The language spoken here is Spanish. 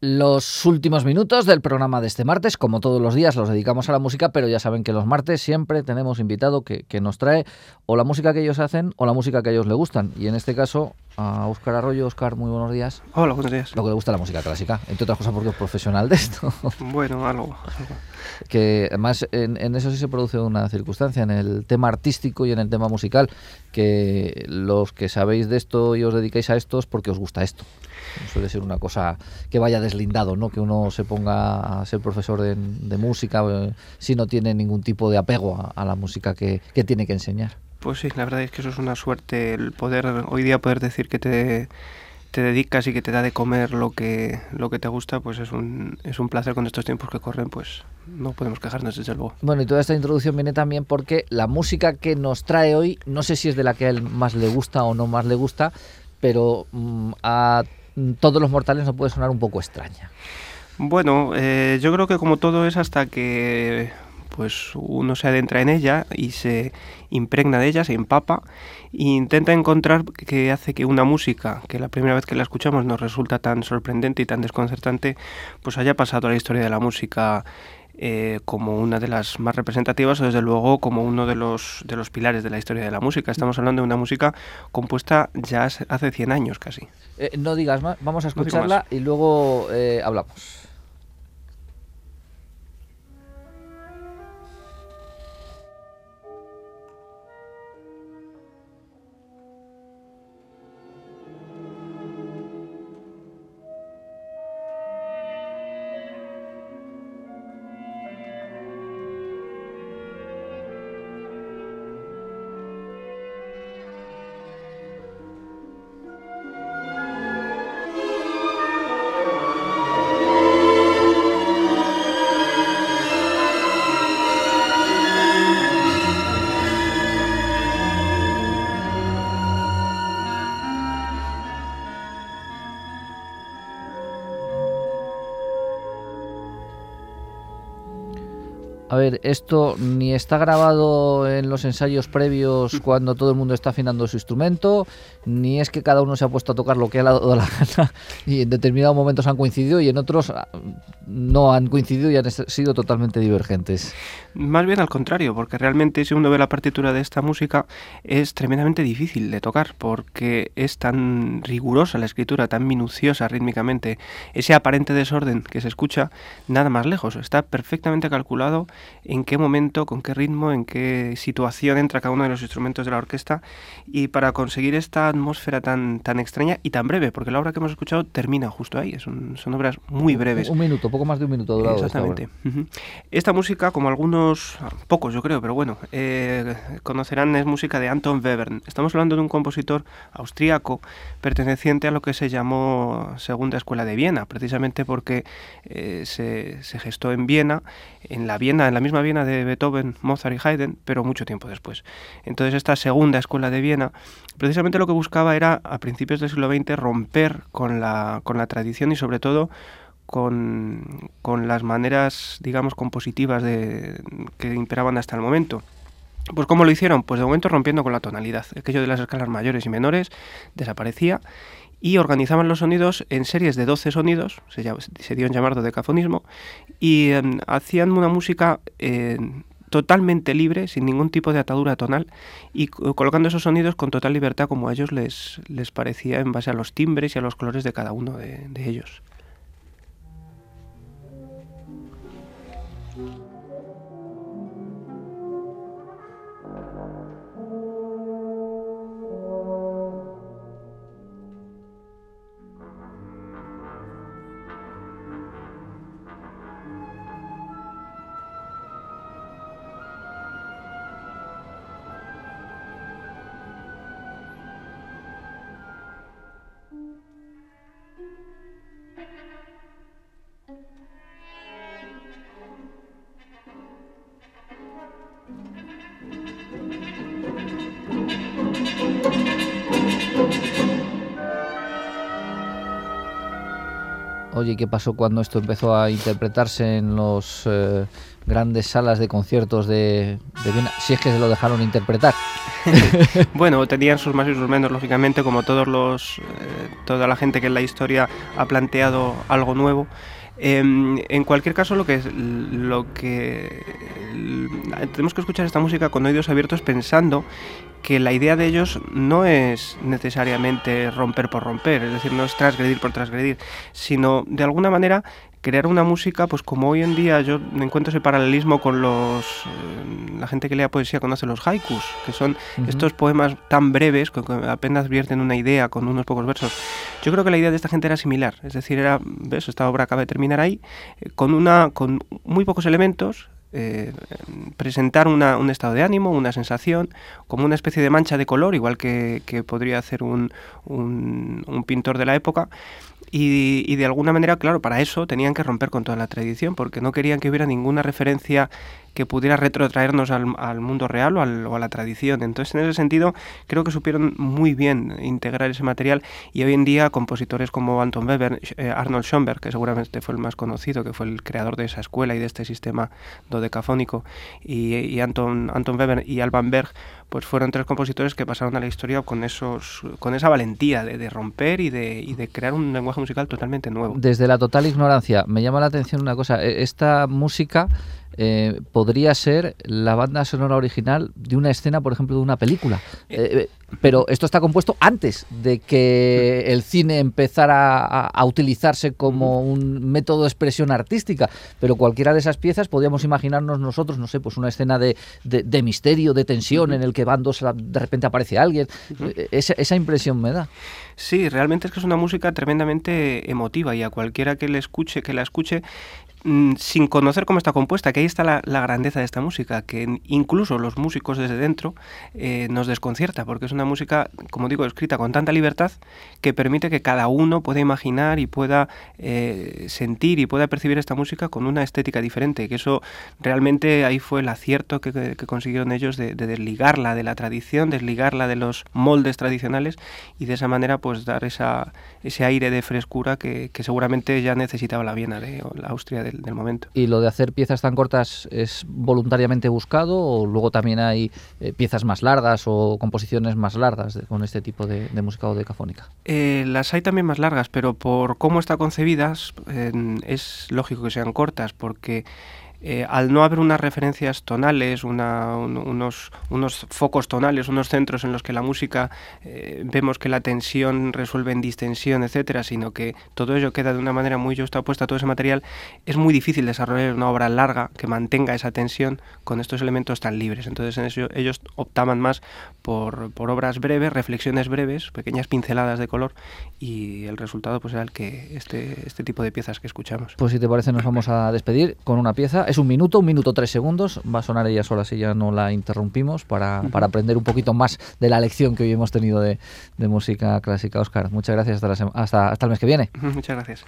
Los últimos minutos del programa de este martes, como todos los días, los dedicamos a la música, pero ya saben que los martes siempre tenemos invitado que, nos trae o la música que ellos hacen o la música que a ellos les gustan. Y en este caso, a Óscar Arroyo. Óscar, muy buenos días. Hola, buenos días. Lo que le gusta la música clásica, entre otras cosas porque es profesional de esto. Bueno, algo. Que además en, en, eso sí se produce una circunstancia, en el tema artístico y en el tema musical, que los que sabéis de esto y os dedicáis a esto es porque os gusta esto suele ser una cosa que vaya deslindado, ¿no? Que uno se ponga a ser profesor de, música eh, si no tiene ningún tipo de apego a, la música que, tiene que enseñar. Pues sí, la verdad es que eso es una suerte, el poder, hoy día poder decir que te, te dedicas y que te da de comer lo que, lo que te gusta, pues es un, es un placer con estos tiempos que corren, pues no podemos quejarnos desde luego. Bueno, y toda esta introducción viene también porque la música que nos trae hoy, no sé si es de la que a él más le gusta o no más le gusta, pero mm, a Mm, todos los mortales no puede sonar un poco extraña. Bueno, eh, yo creo que como todo es hasta que pues uno se adentra en ella y se impregna de ella, se empapa e intenta encontrar qué hace que una música que la primera vez que la escuchamos nos resulta tan sorprendente y tan desconcertante, pues haya pasado a la historia de la música eh, como una de las más representativas o desde luego como uno de los, de los pilares de la historia de la música. Estamos hablando de una música compuesta ya hace 100 años casi. Eh, no digas más, vamos a escucharla y luego eh, hablamos. Ver, esto ni está grabado en los ensayos previos cuando todo el mundo está afinando su instrumento, ni es que cada uno se ha puesto a tocar lo que ha dado la gana y en determinados momentos han coincidido y en otros ah, no han coincidido y han sido totalmente divergentes. Más bien al contrario, porque realmente si uno ve la partitura de esta música es tremendamente difícil de tocar porque es tan rigurosa la escritura, tan minuciosa rítmicamente, ese aparente desorden que se escucha nada más lejos, está perfectamente calculado en qué momento, con qué ritmo, en qué situación entra cada uno de los instrumentos de la orquesta y para conseguir esta atmósfera tan, tan extraña y tan breve, porque la obra que hemos escuchado termina justo ahí, son obras muy breves. Un, minuto, poco más de un minuto durado. Exactamente. Esta, música, como algunos, pocos yo creo, pero bueno, eh, conocerán, es música de Anton Webern. Estamos hablando de un compositor austríaco perteneciente a lo que se llamó Segunda Escuela de Viena, precisamente porque eh, se, se gestó en Viena, en la Viena en la misma Viena de Beethoven, Mozart y Haydn, pero mucho tiempo después. Entonces esta segunda escuela de Viena, precisamente lo que buscaba era a principios del siglo XX romper con la, con la tradición y sobre todo con, con las maneras, digamos, compositivas de, que imperaban hasta el momento. Pues ¿cómo lo hicieron? Pues de momento rompiendo con la tonalidad. Aquello de las escalas mayores y menores desaparecía y organizaban los sonidos en series de 12 sonidos, se, dio en llamar dodecafonismo, y em, hacían una música eh, totalmente libre, sin ningún tipo de atadura tonal, y colocando esos sonidos con total libertad como a ellos les, les parecía en base a los timbres y a los colores de cada uno de ellos. Oye, ¿qué pasó cuando esto empezó a interpretarse en los eh, grandes salas de conciertos de, Viena? Si es que se lo dejaron interpretar. bueno, tenían sus más y sus menos, lógicamente, como todos los, eh, toda la gente que en la historia ha planteado algo nuevo. Em, en cualquier caso, lo que, lo que tenemos que escuchar esta música con oídos abiertos pensando que la idea de ellos no es necesariamente romper por romper, es decir, no es transgredir por transgredir, sino de alguna manera crear una música, pues como hoy en día yo encuentro ese paralelismo con los... Eh, la gente que lea poesía conoce los haikus, que son estos poemas tan breves, que apenas vierten una idea con unos pocos versos. Yo creo que la idea de esta gente era similar, es decir, era, ves, esta obra acaba de terminar ahí, eh, con, una, con muy pocos elementos, eh, presentar un estado de ánimo, una sensación, como una especie de mancha de color, igual que, podría hacer un, un, pintor de la época, y, de alguna manera, claro, para eso tenían que romper con toda la tradición, porque no querían que hubiera ninguna referencia que pudiera retrotraernos al, mundo real o, a la tradición. Entonces, en ese sentido, creo que supieron muy bien integrar ese material y hoy en día compositores como Anton Weber, eh, Arnold Schoenberg, que seguramente fue el más conocido, que fue el creador de esa escuela y de este sistema dodecafónico, y, Anton, Anton Weber y Alban Berg, pues fueron tres compositores que pasaron a la historia con esos con esa valentía de, romper y de, y de crear un lenguaje musical totalmente nuevo. Desde la total ignorancia, me llama la atención una cosa, e, esta música eh, podría ser la banda sonora original de una escena, por ejemplo, de una película. Eh, eh, pero esto está compuesto antes de que el cine empezara a, utilizarse como un método de expresión artística. Pero cualquiera de esas piezas podríamos imaginarnos nosotros, no sé, pues una escena de, misterio, de tensión, en el que van dos, de repente aparece alguien. Esa, esa impresión me da. Sí, realmente es que es una música tremendamente emotiva y a cualquiera que le escuche, que la escuche, Mm, sin conocer cómo está compuesta, que ahí está la, grandeza de esta música, que incluso los músicos desde dentro eh, nos desconcierta, porque es una música, como digo, escrita con tanta libertad que permite que cada uno pueda imaginar y pueda eh, sentir y pueda percibir esta música con una estética diferente, que eso realmente ahí fue el acierto que, consiguieron ellos de, desligarla de la tradición, desligarla de los moldes tradicionales y de esa manera pues dar esa, ese aire de frescura que, que seguramente ya necesitaba la Viena de la Austria del del, momento. ¿Y lo de hacer piezas tan cortas es voluntariamente buscado o luego también hay eh, piezas más largas o composiciones más largas con este tipo de, música? Eh, las hay también más largas, pero por cómo están concebidas es lógico que sean cortas porque eh, al no haber unas referencias tonales, unos, unos, focos tonales, unos centros en los que la música eh, vemos que la tensión resuelve en distensión, etcétera, sino que todo ello queda de una manera muy justa opuesta todo ese material, es muy difícil desarrollar una obra larga que mantenga esa tensión con estos elementos tan libres. Entonces, en eso ellos optaban más por, por obras breves, reflexiones breves, pequeñas pinceladas de color, y el resultado pues era el que este, este tipo de piezas que escuchamos. Pues si te parece, nos vamos a despedir con una pieza es un minuto, un minuto tres segundos. Va a sonar ella sola si ya no la interrumpimos para, para, aprender un poquito más de la lección que hoy hemos tenido de, de música clásica. Oscar, muchas gracias hasta, hasta, hasta el mes que viene. Muchas gracias.